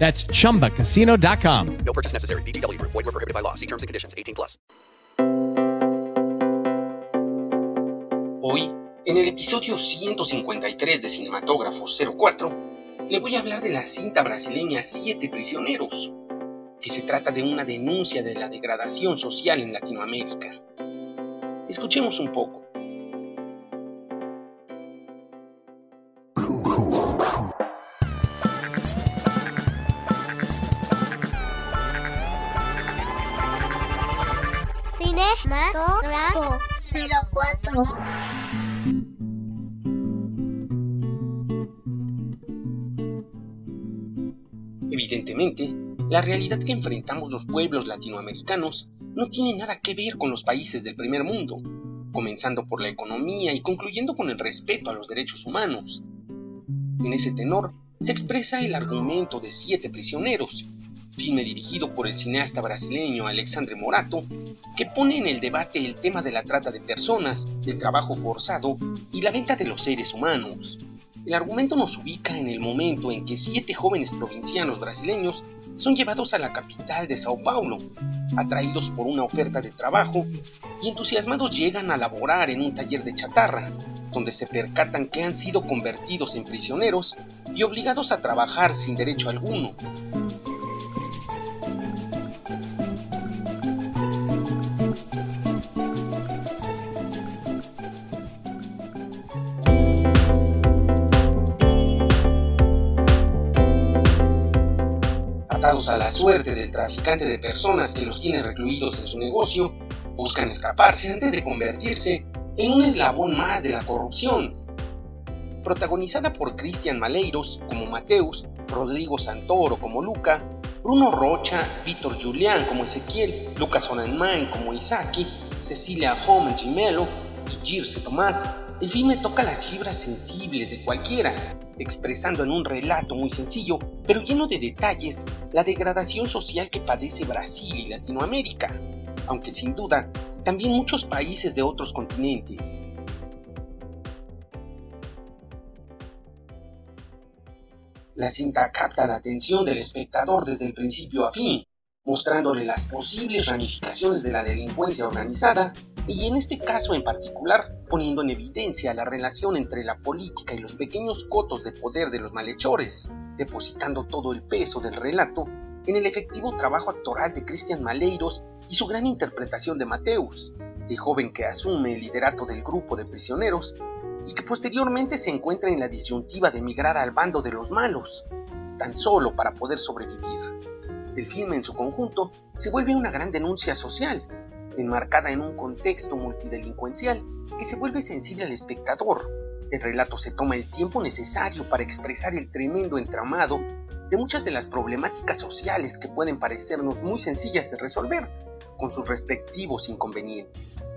That's chumbacasino.com. No purchase necessary. VGW Group. Void were prohibited by law. See terms and conditions. 18 plus. Hoy, en el episodio 153 de Cinematógrafo 04, le voy a hablar de la cinta brasileña Siete Prisioneros, que se trata de una denuncia de la degradación social en Latinoamérica. Escuchemos un poco. Cinematógrafo 04 Evidentemente, la realidad que enfrentamos los pueblos latinoamericanos no tiene nada que ver con los países del primer mundo, comenzando por la economía y concluyendo con el respeto a los derechos humanos. En ese tenor se expresa el argumento de Siete Prisioneros, filme dirigido por el cineasta brasileño Alexandre Morato, que pone en el debate el tema de la trata de personas, el trabajo forzado y la venta de los seres humanos. El argumento nos ubica en el momento en que siete jóvenes provincianos brasileños son llevados a la capital de Sao Paulo, atraídos por una oferta de trabajo y entusiasmados llegan a laborar en un taller de chatarra, donde se percatan que han sido convertidos en prisioneros y obligados a trabajar sin derecho alguno. A la suerte del traficante de personas que los tiene recluidos en su negocio, buscan escaparse antes de convertirse en un eslabón más de la corrupción. Protagonizada por Cristian Maleiros como Mateus, Rodrigo Santoro como Luca, Bruno Rocha, Víctor Julián como Ezequiel, Lucas Onanmain como Isaki, Cecilia Home Gimelo y Girse Tomás, el filme toca las fibras sensibles de cualquiera, expresando en un relato muy sencillo, pero lleno de detalles, la degradación social que padece Brasil y Latinoamérica, aunque sin duda también muchos países de otros continentes. La cinta capta la atención del espectador desde el principio a fin, mostrándole las posibles ramificaciones de la delincuencia organizada y en este caso en particular poniendo en evidencia la relación entre la política y los pequeños cotos de poder de los malhechores, depositando todo el peso del relato en el efectivo trabajo actoral de Cristian Maleiros y su gran interpretación de Mateus, el joven que asume el liderato del grupo de prisioneros y que posteriormente se encuentra en la disyuntiva de emigrar al bando de los malos, tan solo para poder sobrevivir. El filme en su conjunto se vuelve una gran denuncia social, enmarcada en un contexto multidelincuencial que se vuelve sensible al espectador. El relato se toma el tiempo necesario para expresar el tremendo entramado de muchas de las problemáticas sociales que pueden parecernos muy sencillas de resolver, con sus respectivos inconvenientes.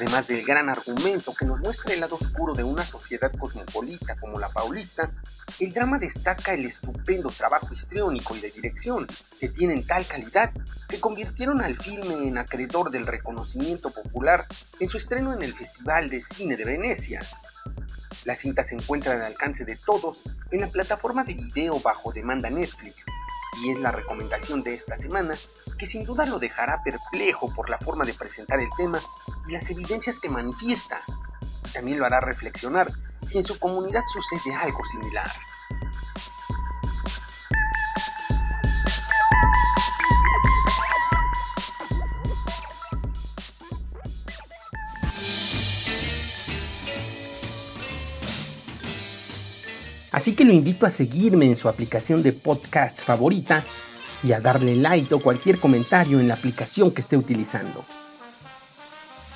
Además del gran argumento que nos muestra el lado oscuro de una sociedad cosmopolita como la paulista, el drama destaca el estupendo trabajo histriónico y de dirección, que tienen tal calidad que convirtieron al filme en acreedor del reconocimiento popular en su estreno en el Festival de Cine de Venecia. La cinta se encuentra al alcance de todos en la plataforma de video bajo demanda Netflix, y es la recomendación de esta semana que sin duda lo dejará perplejo por la forma de presentar el tema las evidencias que manifiesta, también lo hará reflexionar si en su comunidad sucede algo similar. Así que lo invito a seguirme en su aplicación de podcast favorita y a darle like o cualquier comentario en la aplicación que esté utilizando.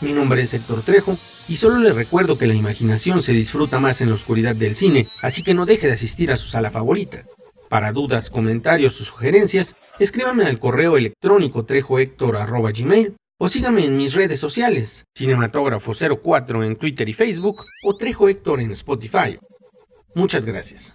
Mi nombre es Héctor Trejo y solo le recuerdo que la imaginación se disfruta más en la oscuridad del cine, así que no deje de asistir a su sala favorita. Para dudas, comentarios o sugerencias, escríbame al correo electrónico trejohector.gmail o sígame en mis redes sociales, Cinematógrafo04 en Twitter y Facebook o Trejo Héctor en Spotify. Muchas gracias.